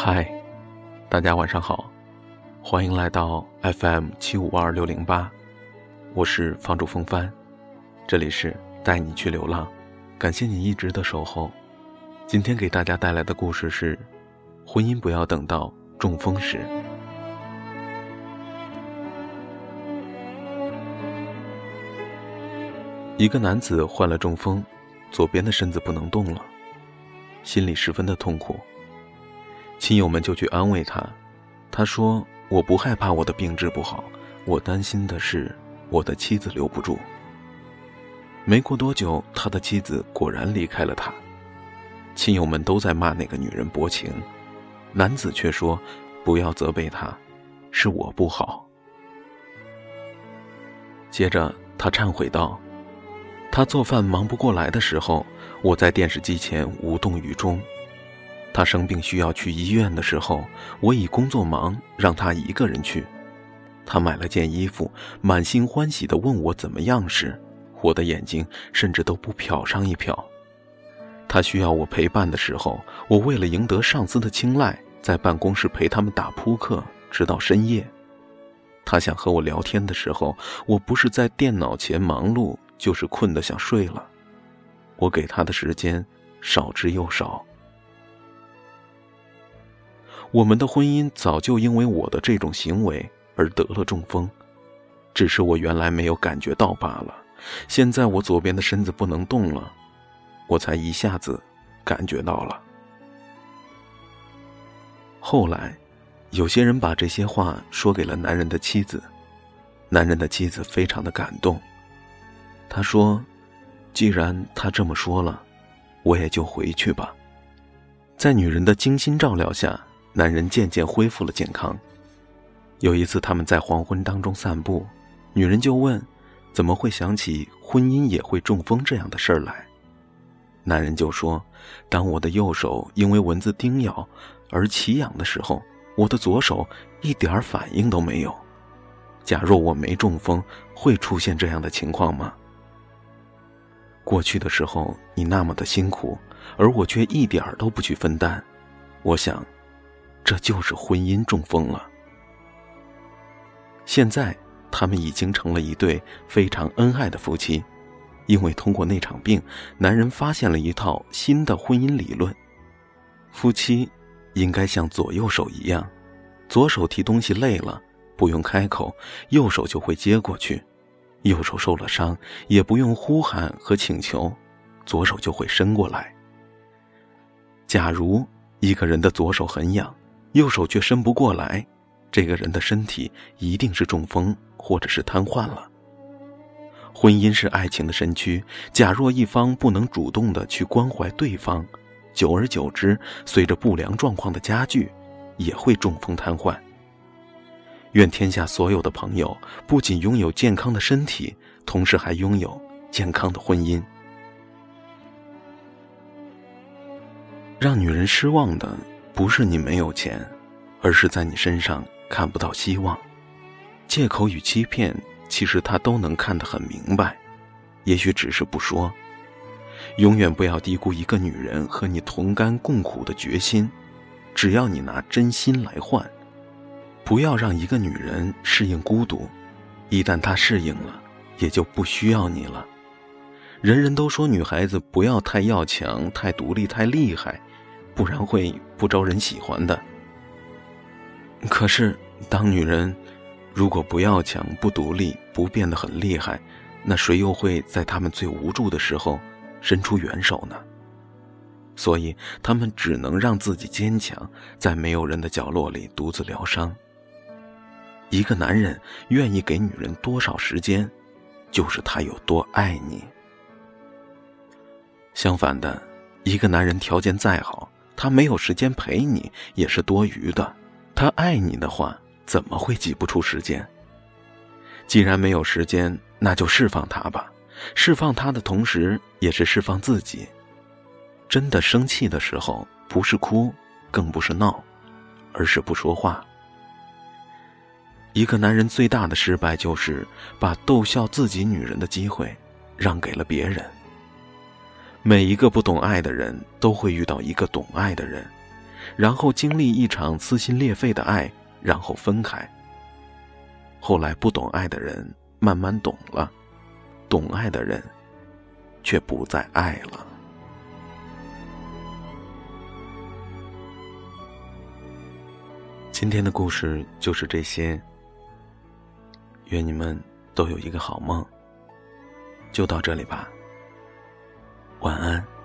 嗨，大家晚上好，欢迎来到 FM 七五二六零八，我是房主风帆，这里是带你去流浪，感谢你一直的守候。今天给大家带来的故事是：婚姻不要等到中风时。一个男子患了中风，左边的身子不能动了，心里十分的痛苦。亲友们就去安慰他，他说：“我不害怕我的病治不好，我担心的是我的妻子留不住。”没过多久，他的妻子果然离开了他。亲友们都在骂那个女人薄情，男子却说：“不要责备她，是我不好。”接着他忏悔道：“他做饭忙不过来的时候，我在电视机前无动于衷。”他生病需要去医院的时候，我以工作忙让他一个人去。他买了件衣服，满心欢喜地问我怎么样时，我的眼睛甚至都不瞟上一瞟。他需要我陪伴的时候，我为了赢得上司的青睐，在办公室陪他们打扑克，直到深夜。他想和我聊天的时候，我不是在电脑前忙碌，就是困得想睡了。我给他的时间少之又少。我们的婚姻早就因为我的这种行为而得了中风，只是我原来没有感觉到罢了。现在我左边的身子不能动了，我才一下子感觉到了。后来，有些人把这些话说给了男人的妻子，男人的妻子非常的感动。他说：“既然他这么说了，我也就回去吧。”在女人的精心照料下。男人渐渐恢复了健康。有一次，他们在黄昏当中散步，女人就问：“怎么会想起婚姻也会中风这样的事儿来？”男人就说：“当我的右手因为蚊子叮咬而奇痒的时候，我的左手一点反应都没有。假若我没中风，会出现这样的情况吗？过去的时候你那么的辛苦，而我却一点儿都不去分担，我想。”这就是婚姻中风了。现在他们已经成了一对非常恩爱的夫妻，因为通过那场病，男人发现了一套新的婚姻理论：夫妻应该像左右手一样，左手提东西累了，不用开口，右手就会接过去；右手受了伤，也不用呼喊和请求，左手就会伸过来。假如一个人的左手很痒，右手却伸不过来，这个人的身体一定是中风或者是瘫痪了。婚姻是爱情的身躯，假若一方不能主动的去关怀对方，久而久之，随着不良状况的加剧，也会中风瘫痪。愿天下所有的朋友不仅拥有健康的身体，同时还拥有健康的婚姻。让女人失望的。不是你没有钱，而是在你身上看不到希望。借口与欺骗，其实他都能看得很明白，也许只是不说。永远不要低估一个女人和你同甘共苦的决心。只要你拿真心来换，不要让一个女人适应孤独。一旦她适应了，也就不需要你了。人人都说女孩子不要太要强、太独立、太厉害。不然会不招人喜欢的。可是，当女人如果不要强、不独立、不变得很厉害，那谁又会在他们最无助的时候伸出援手呢？所以，他们只能让自己坚强，在没有人的角落里独自疗伤。一个男人愿意给女人多少时间，就是他有多爱你。相反的，一个男人条件再好，他没有时间陪你也是多余的，他爱你的话怎么会挤不出时间？既然没有时间，那就释放他吧，释放他的同时也是释放自己。真的生气的时候，不是哭，更不是闹，而是不说话。一个男人最大的失败就是把逗笑自己女人的机会让给了别人。每一个不懂爱的人都会遇到一个懂爱的人，然后经历一场撕心裂肺的爱，然后分开。后来不懂爱的人慢慢懂了，懂爱的人却不再爱了。今天的故事就是这些。愿你们都有一个好梦。就到这里吧，晚安。